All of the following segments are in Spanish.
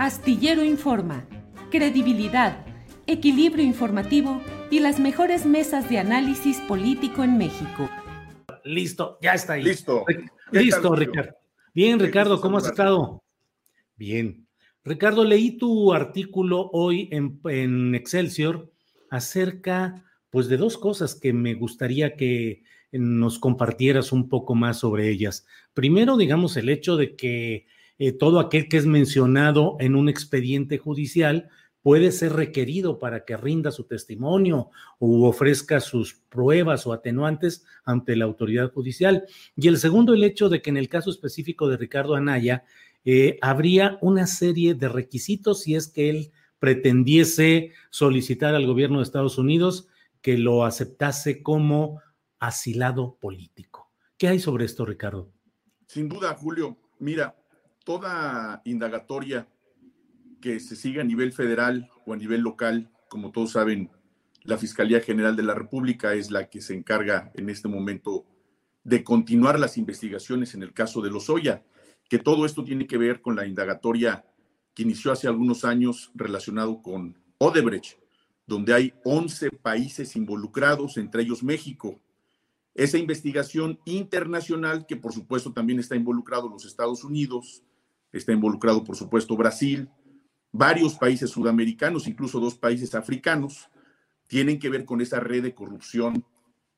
Astillero Informa, credibilidad, equilibrio informativo y las mejores mesas de análisis político en México. Listo, ya está ahí. Listo. Listo, Ricardo. Bien, Ricardo, ¿cómo has estado? Bien. Ricardo, leí tu artículo hoy en, en, Excelsior acerca, pues, de dos cosas que me gustaría que nos compartieras un poco más sobre ellas. Primero, digamos, el hecho de que eh, todo aquel que es mencionado en un expediente judicial puede ser requerido para que rinda su testimonio o ofrezca sus pruebas o atenuantes ante la autoridad judicial. Y el segundo, el hecho de que en el caso específico de Ricardo Anaya, eh, habría una serie de requisitos si es que él pretendiese solicitar al gobierno de Estados Unidos que lo aceptase como asilado político. ¿Qué hay sobre esto, Ricardo? Sin duda, Julio. Mira, toda indagatoria que se siga a nivel federal o a nivel local, como todos saben, la Fiscalía General de la República es la que se encarga en este momento de continuar las investigaciones en el caso de Lozoya, que todo esto tiene que ver con la indagatoria que inició hace algunos años relacionado con Odebrecht, donde hay 11 países involucrados, entre ellos México. Esa investigación internacional, que por supuesto también está involucrado los Estados Unidos, está involucrado, por supuesto, Brasil, varios países sudamericanos, incluso dos países africanos, tienen que ver con esa red de corrupción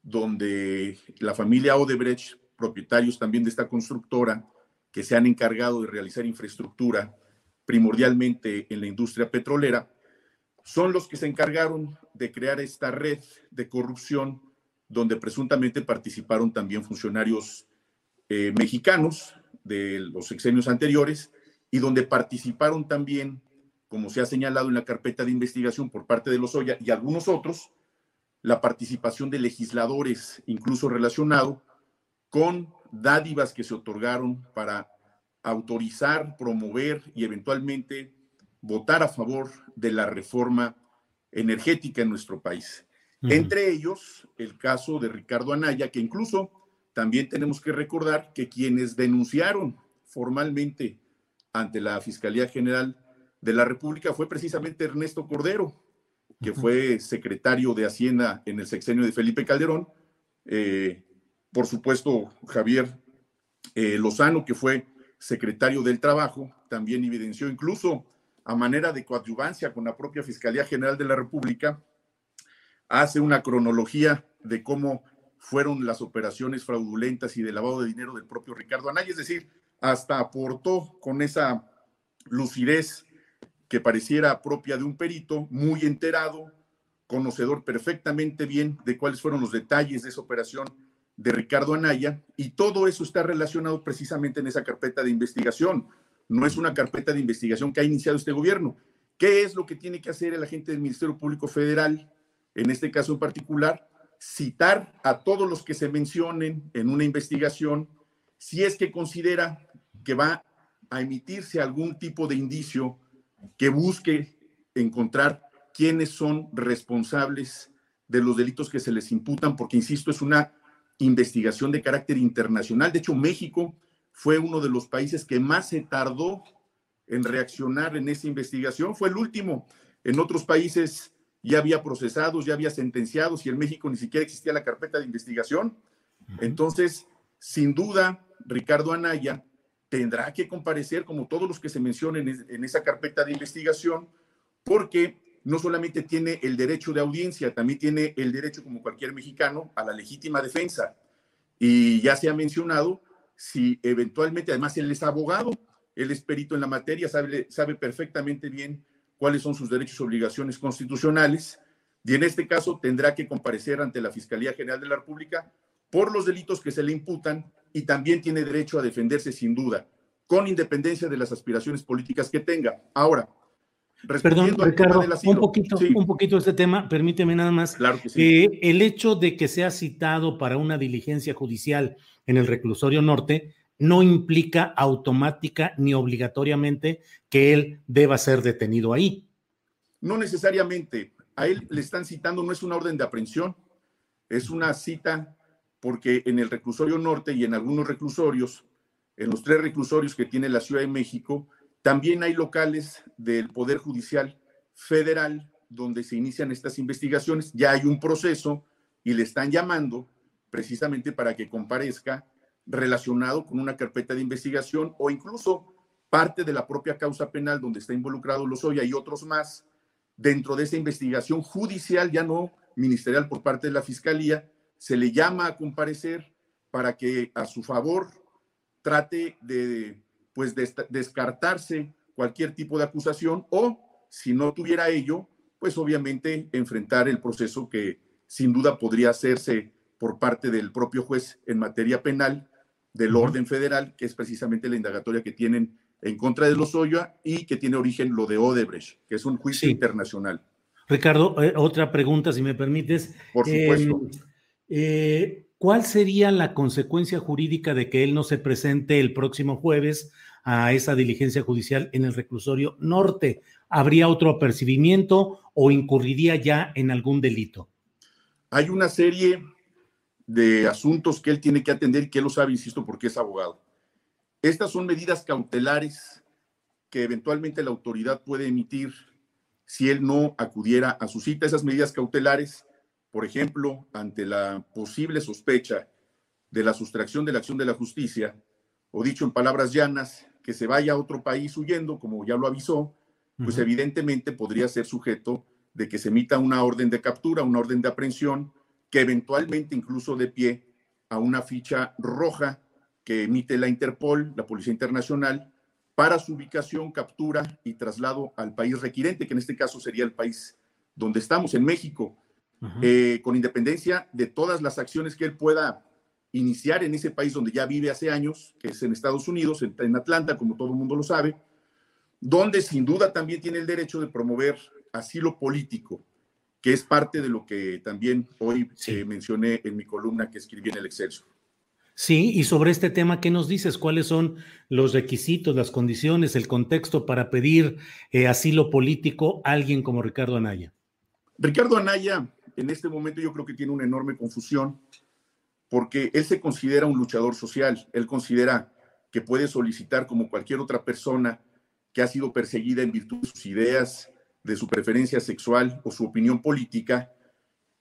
donde la familia Odebrecht, propietarios también de esta constructora, que se han encargado de realizar infraestructura primordialmente en la industria petrolera, son los que se encargaron de crear esta red de corrupción donde presuntamente participaron también funcionarios eh, mexicanos, de los sexenios anteriores y donde participaron también, como se ha señalado en la carpeta de investigación por parte de los Oya y algunos otros, la participación de legisladores, incluso relacionado con dádivas que se otorgaron para autorizar, promover y eventualmente votar a favor de la reforma energética en nuestro país. Uh -huh. Entre ellos, el caso de Ricardo Anaya, que incluso también tenemos que recordar que quienes denunciaron formalmente ante la Fiscalía General de la República fue precisamente Ernesto Cordero, que fue secretario de Hacienda en el sexenio de Felipe Calderón. Eh, por supuesto, Javier eh, Lozano, que fue secretario del Trabajo, también evidenció incluso a manera de coadyuvancia con la propia Fiscalía General de la República, hace una cronología de cómo fueron las operaciones fraudulentas y de lavado de dinero del propio Ricardo Anaya, es decir, hasta aportó con esa lucidez que pareciera propia de un perito, muy enterado, conocedor perfectamente bien de cuáles fueron los detalles de esa operación de Ricardo Anaya, y todo eso está relacionado precisamente en esa carpeta de investigación. No es una carpeta de investigación que ha iniciado este gobierno. ¿Qué es lo que tiene que hacer el agente del Ministerio Público Federal, en este caso en particular? Citar a todos los que se mencionen en una investigación si es que considera que va a emitirse algún tipo de indicio que busque encontrar quiénes son responsables de los delitos que se les imputan, porque, insisto, es una investigación de carácter internacional. De hecho, México fue uno de los países que más se tardó en reaccionar en esa investigación. Fue el último. En otros países ya había procesados, ya había sentenciados y en México ni siquiera existía la carpeta de investigación. Entonces, sin duda, Ricardo Anaya tendrá que comparecer como todos los que se mencionen en esa carpeta de investigación, porque no solamente tiene el derecho de audiencia, también tiene el derecho, como cualquier mexicano, a la legítima defensa. Y ya se ha mencionado, si eventualmente, además él es abogado, él es perito en la materia, sabe, sabe perfectamente bien cuáles son sus derechos y obligaciones constitucionales, y en este caso tendrá que comparecer ante la Fiscalía General de la República por los delitos que se le imputan y también tiene derecho a defenderse sin duda, con independencia de las aspiraciones políticas que tenga. Ahora, Perdón, Ricardo, un poquito, un poquito este tema, permíteme nada más. Claro que sí. Eh, el hecho de que sea citado para una diligencia judicial en el reclusorio norte no implica automática ni obligatoriamente que él deba ser detenido ahí. No necesariamente. A él le están citando, no es una orden de aprehensión, es una cita porque en el reclusorio norte y en algunos reclusorios, en los tres reclusorios que tiene la Ciudad de México, también hay locales del Poder Judicial Federal donde se inician estas investigaciones. Ya hay un proceso y le están llamando precisamente para que comparezca relacionado con una carpeta de investigación o incluso parte de la propia causa penal donde está involucrado Lozoya y otros más. Dentro de esa investigación judicial, ya no ministerial por parte de la Fiscalía, se le llama a comparecer para que a su favor trate de pues descartarse cualquier tipo de acusación o si no tuviera ello, pues obviamente enfrentar el proceso que sin duda podría hacerse por parte del propio juez en materia penal del orden federal, que es precisamente la indagatoria que tienen en contra de Lozoya y que tiene origen lo de Odebrecht, que es un juicio internacional. Ricardo, eh, otra pregunta, si me permites. Por supuesto. Em, eh, ¿Cuál sería la consecuencia jurídica de que él no se presente el próximo jueves a esa diligencia judicial en el reclusorio norte? ¿Habría otro apercibimiento o incurriría ya en algún delito? Hay una serie de asuntos que él tiene que atender y que él lo sabe, insisto, porque es abogado. Estas son medidas cautelares que eventualmente la autoridad puede emitir si él no acudiera a su cita. Esas medidas cautelares por ejemplo, ante la posible sospecha de la sustracción de la acción de la justicia, o dicho en palabras llanas, que se vaya a otro país huyendo, como ya lo avisó, pues evidentemente podría ser sujeto de que se emita una orden de captura, una orden de aprehensión, que eventualmente incluso de pie a una ficha roja que emite la Interpol, la Policía Internacional, para su ubicación, captura y traslado al país requirente, que en este caso sería el país donde estamos, en México. Eh, con independencia de todas las acciones que él pueda iniciar en ese país donde ya vive hace años, que es en Estados Unidos, en, Atlanta, como todo el mundo lo sabe, donde sin duda también tiene el derecho de promover asilo político, que es parte de lo que también hoy eh, mencioné en mi columna que escribí en el Excelsior. Sí, y sobre este tema, ¿qué nos dices? ¿Cuáles son los requisitos, las condiciones, el contexto para pedir eh, asilo político a alguien como Ricardo Anaya? Ricardo Anaya en este momento yo creo que tiene una enorme confusión porque él se considera un luchador social, él considera que puede solicitar como cualquier otra persona que ha sido perseguida en virtud de sus ideas, de su preferencia sexual o su opinión política,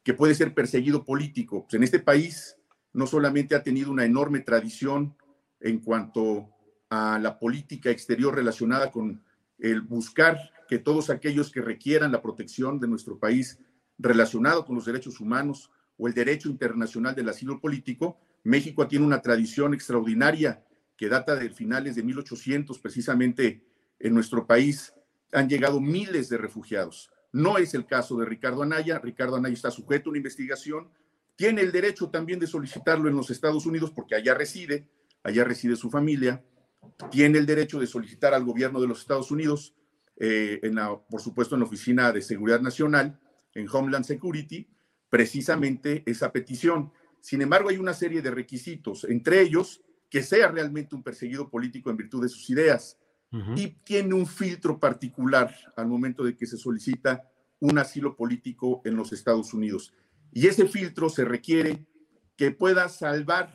que puede ser perseguido político. Pues en este país no solamente ha tenido una enorme tradición en cuanto a la política exterior relacionada con el buscar que todos aquellos que requieran la protección de nuestro país relacionado con los derechos humanos o el derecho internacional del asilo político, México tiene una tradición extraordinaria que data de finales de 1800, precisamente en nuestro país han llegado miles de refugiados. No es el caso de Ricardo Anaya. Ricardo Anaya está sujeto a una investigación. Tiene el derecho también de solicitarlo en los Estados Unidos porque allá reside, allá reside su familia. Tiene el derecho de solicitar al gobierno de los Estados Unidos, eh, en por supuesto en la Oficina de Seguridad Nacional, en Homeland Security precisamente esa petición. Sin embargo, hay una serie de requisitos, entre ellos que sea realmente un perseguido político en virtud de sus ideas y tiene un filtro particular al momento de que se solicita un asilo político en los Estados Unidos. Y ese filtro se requiere que pueda salvar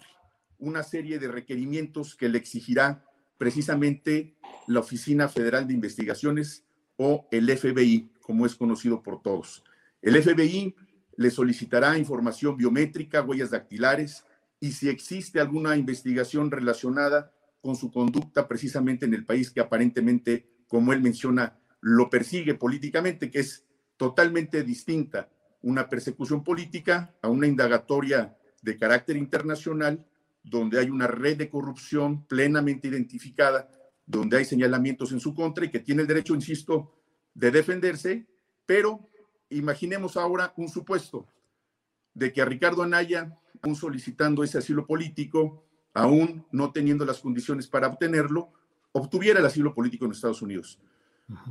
una serie de requerimientos que le exigirá precisamente la Oficina Federal de Investigaciones o el FBI, como es conocido por todos. El FBI le solicitará información biométrica, huellas dactilares y si existe alguna investigación relacionada con su conducta precisamente en el país que aparentemente, como él menciona, lo persigue políticamente, que es totalmente distinta una persecución política a una indagatoria de carácter internacional donde hay una red de corrupción plenamente identificada, donde hay señalamientos en su contra y que tiene el derecho, insisto, de defenderse, pero imaginemos ahora un supuesto de que a Ricardo Anaya, aún solicitando ese asilo político, aún no teniendo las condiciones para obtenerlo, obtuviera el asilo político en Estados Unidos.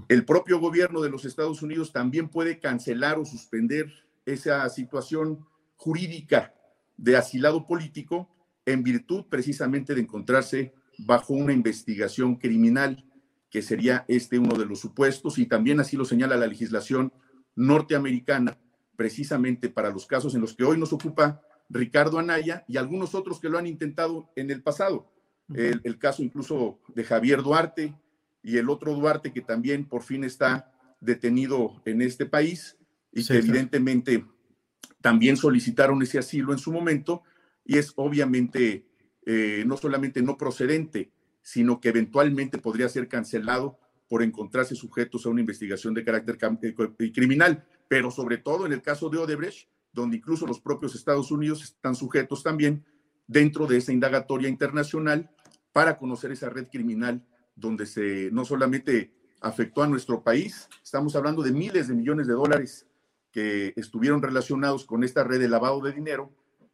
El propio gobierno de los Estados Unidos también puede cancelar o suspender esa situación jurídica de asilado político en virtud precisamente de encontrarse bajo una investigación criminal, que sería este uno de los supuestos, y también así lo señala la legislación norteamericana, precisamente para los casos en los que hoy nos ocupa Ricardo Anaya y algunos otros que lo han intentado en el pasado. El, el, caso incluso de Javier Duarte y el otro Duarte que también por fin está detenido en este país y sí, que evidentemente también solicitaron ese asilo en su momento y es obviamente eh, no solamente no procedente, sino que eventualmente podría ser cancelado por encontrarse sujetos a una investigación de carácter eh, criminal, pero sobre todo en el caso de Odebrecht, donde incluso los propios Estados Unidos están sujetos también dentro de esa indagatoria internacional para conocer esa red criminal donde se no solamente afectó a nuestro país, estamos hablando de miles de millones de dólares que estuvieron relacionados con esta red de lavado de dinero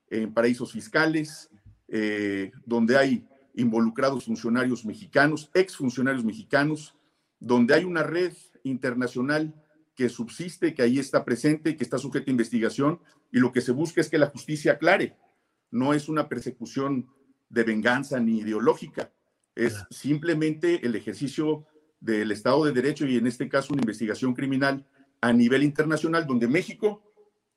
en paraísos fiscales, eh, donde hay involucrados funcionarios mexicanos, exfuncionarios mexicanos, donde hay una red internacional que subsiste, que ahí está presente, que está sujeta a investigación, y lo que se busca es que la justicia aclare. No es una persecución de venganza ni ideológica, es simplemente el ejercicio del Estado de Derecho y en este caso una investigación criminal a nivel internacional, donde México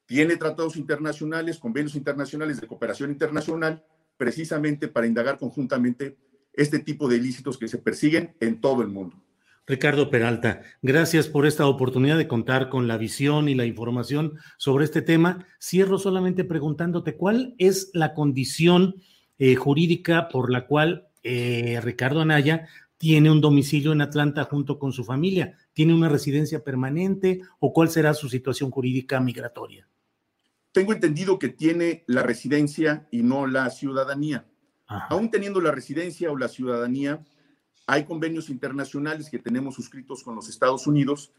tiene tratados internacionales, convenios internacionales de cooperación internacional, precisamente para indagar conjuntamente este tipo de ilícitos que se persiguen en todo el mundo. Ricardo Peralta, gracias por esta oportunidad de contar con la visión y la información sobre este tema. Cierro solamente preguntándote cuál es la condición eh, jurídica por la cual eh, Ricardo Anaya tiene un domicilio en Atlanta junto con su familia. ¿Tiene una residencia permanente o cuál será su situación jurídica migratoria? Tengo entendido que tiene la residencia y no la ciudadanía. Ajá. Aún teniendo la residencia o la ciudadanía, hay convenios internacionales que tenemos suscritos con los Estados Unidos.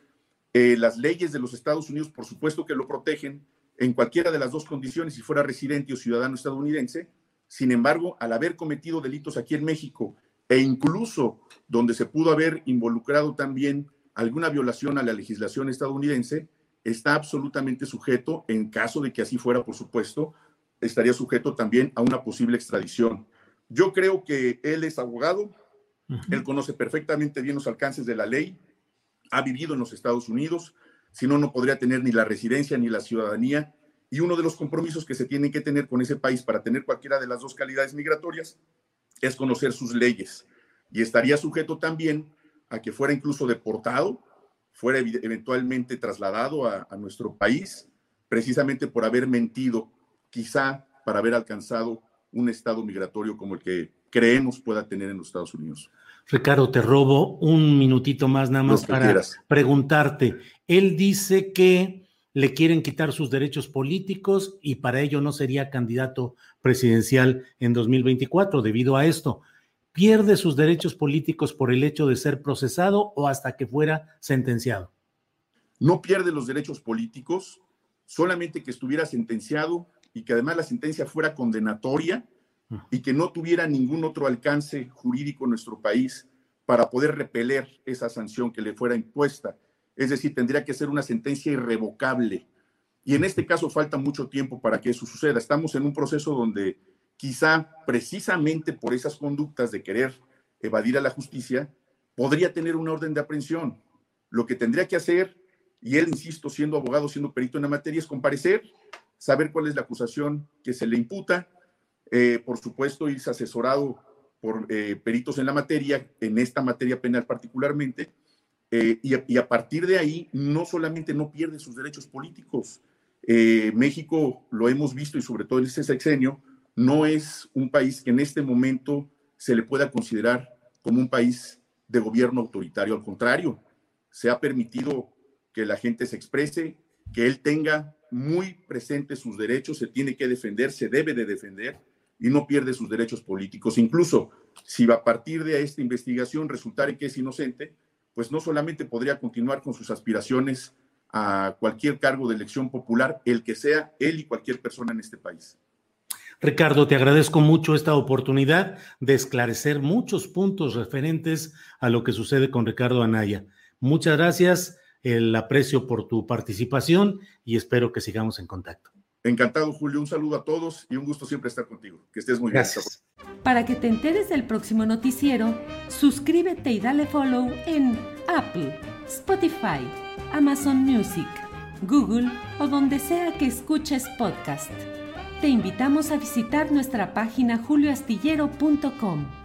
Eh, las leyes de los Estados Unidos, por supuesto que lo protegen en cualquiera de las dos condiciones, si fuera residente o ciudadano estadounidense. Sin embargo, al haber cometido delitos aquí en México e incluso donde se pudo haber involucrado también alguna violación a la legislación estadounidense, está absolutamente sujeto, en caso de que así fuera, por supuesto, estaría sujeto también a una posible extradición. Yo creo que él es abogado, él conoce perfectamente bien los alcances de la ley, ha vivido en los Estados Unidos, si no, no podría tener ni la residencia ni la ciudadanía. Y uno de los compromisos que se tienen que tener con ese país para tener cualquiera de las dos calidades migratorias es conocer sus leyes. Y estaría sujeto también a que fuera incluso deportado fuera eventualmente trasladado a, nuestro país, precisamente por haber mentido, quizá para haber alcanzado un estado migratorio como el que creemos pueda tener en los Estados Unidos. Ricardo, te robo un minutito más nada más para quieras. preguntarte. Él dice que le quieren quitar sus derechos políticos y para ello no sería candidato presidencial en 2024 debido a esto pierde sus derechos políticos por el hecho de ser procesado o hasta que fuera sentenciado? No pierde los derechos políticos, solamente que estuviera sentenciado y que además la sentencia fuera condenatoria y que no tuviera ningún otro alcance jurídico en nuestro país para poder repeler esa sanción que le fuera impuesta. Es decir, tendría que ser una sentencia irrevocable. Y en este caso falta mucho tiempo para que eso suceda. Estamos en un proceso donde quizá precisamente por esas conductas de querer evadir a la justicia, podría tener una orden de aprehensión. Lo que tendría que hacer, y él, insisto, siendo abogado, siendo perito en la materia, es comparecer, saber cuál es la acusación que se le imputa, eh, por supuesto, irse asesorado por eh, peritos en la materia, en esta materia penal particularmente, eh, y, a, partir de ahí no solamente no pierde sus derechos políticos, México, lo hemos visto y sobre todo en este sexenio, no es un país que en este momento se le pueda considerar como un país de gobierno autoritario, al contrario, se ha permitido que la gente se exprese, que él tenga muy presente sus derechos, se tiene que defender, se debe de defender y no pierde sus derechos políticos. Incluso si a partir de esta investigación resultare que es inocente, pues no solamente podría continuar con sus aspiraciones a cualquier cargo de elección popular, el que sea él y cualquier persona en este país. Ricardo, te agradezco mucho esta oportunidad de esclarecer muchos puntos referentes a lo que sucede con Ricardo Anaya. Muchas gracias, el aprecio por tu participación y espero que sigamos en contacto. Encantado, Julio. Un saludo a todos y un gusto siempre estar contigo. Que estés muy bien. Para que te enteres del próximo noticiero, suscríbete y dale follow en Apple, Spotify, Amazon Music, Google o donde sea que escuches podcast. Te invitamos a visitar nuestra página julioastillero.com.